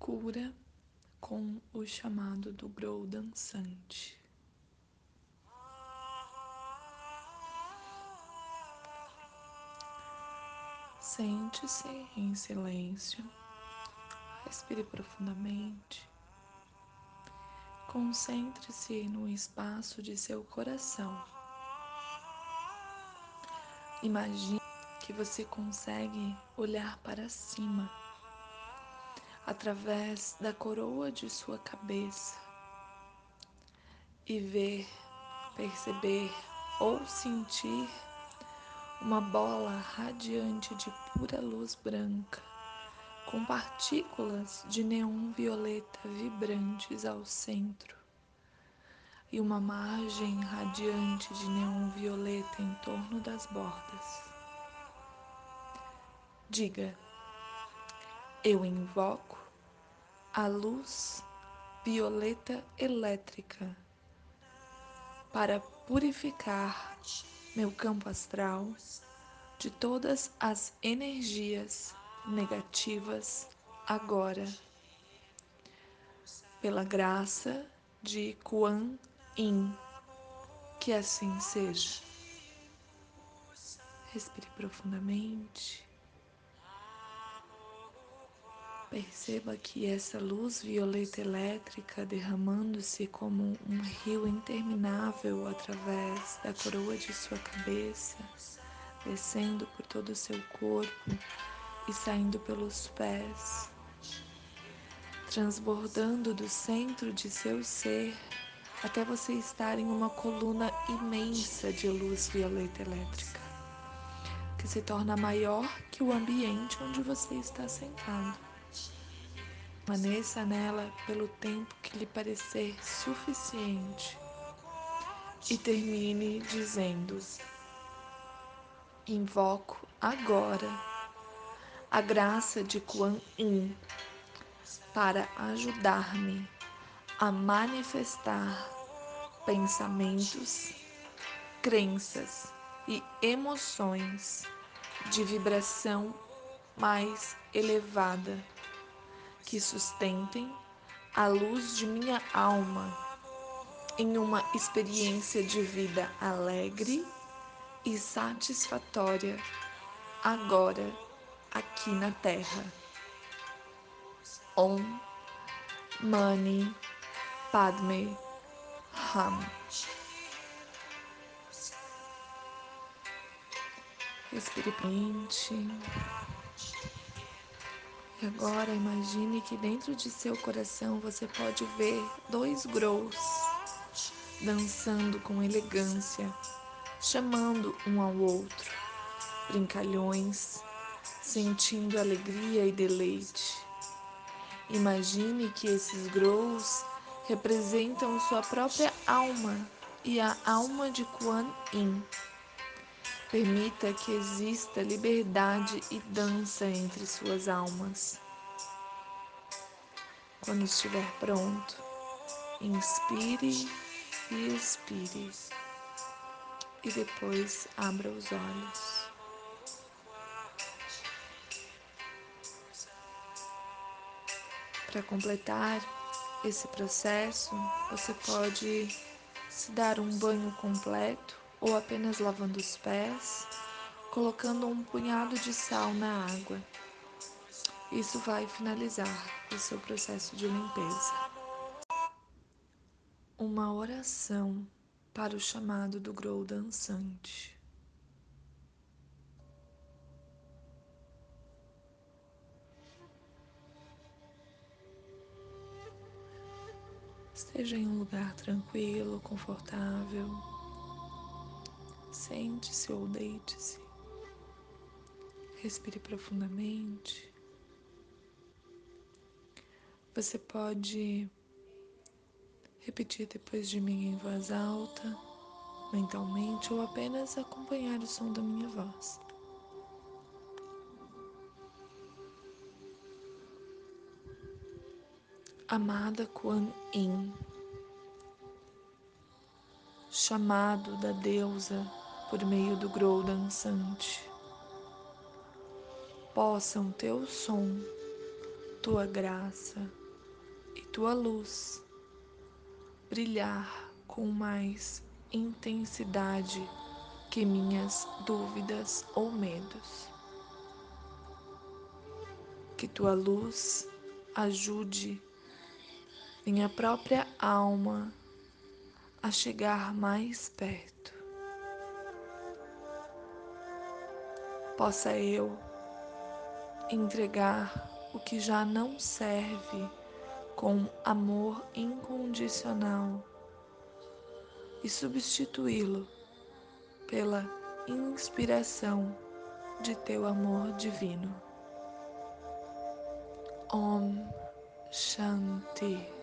cura com o chamado do grow dançante. Sente-se em silêncio, respire profundamente, concentre-se no espaço de seu coração. Imagine que você consegue olhar para cima através da coroa de sua cabeça e ver, perceber ou sentir uma bola radiante de pura luz branca, com partículas de neon violeta vibrantes ao centro e uma margem radiante de neon violeta em torno das bordas. Diga, eu invoco a luz violeta elétrica para purificar meu campo astral de todas as energias negativas agora. Pela graça de Kuan Yin, que assim seja. Respire profundamente. Perceba que essa luz violeta elétrica derramando-se como um rio interminável através da coroa de sua cabeça, descendo por todo o seu corpo e saindo pelos pés, transbordando do centro de seu ser até você estar em uma coluna imensa de luz violeta elétrica, que se torna maior que o ambiente onde você está sentado. Permaneça nela pelo tempo que lhe parecer suficiente. E termine dizendo: Invoco agora a graça de Kuan Yin para ajudar-me a manifestar pensamentos, crenças e emoções de vibração mais elevada que sustentem a luz de minha alma em uma experiência de vida alegre e satisfatória agora aqui na Terra. Om Mani Padme Hum. Respire. E agora imagine que dentro de seu coração você pode ver dois grows dançando com elegância, chamando um ao outro, brincalhões, sentindo alegria e deleite. Imagine que esses grows representam sua própria alma e a alma de Kuan Yin. Permita que exista liberdade e dança entre suas almas. Quando estiver pronto, inspire e expire. E depois abra os olhos. Para completar esse processo, você pode se dar um banho completo ou apenas lavando os pés, colocando um punhado de sal na água. Isso vai finalizar o seu processo de limpeza. Uma oração para o chamado do grow dançante. Esteja em um lugar tranquilo, confortável. Sente-se ou deite-se. Respire profundamente. Você pode repetir depois de mim em voz alta, mentalmente, ou apenas acompanhar o som da minha voz. Amada Kuan Yin, chamado da deusa por meio do grow dançante. Possam teu som tua graça e tua luz brilhar com mais intensidade que minhas dúvidas ou medos. Que tua luz ajude minha própria alma a chegar mais perto. Possa eu entregar o que já não serve com amor incondicional e substituí-lo pela inspiração de teu amor divino. Om Shanti.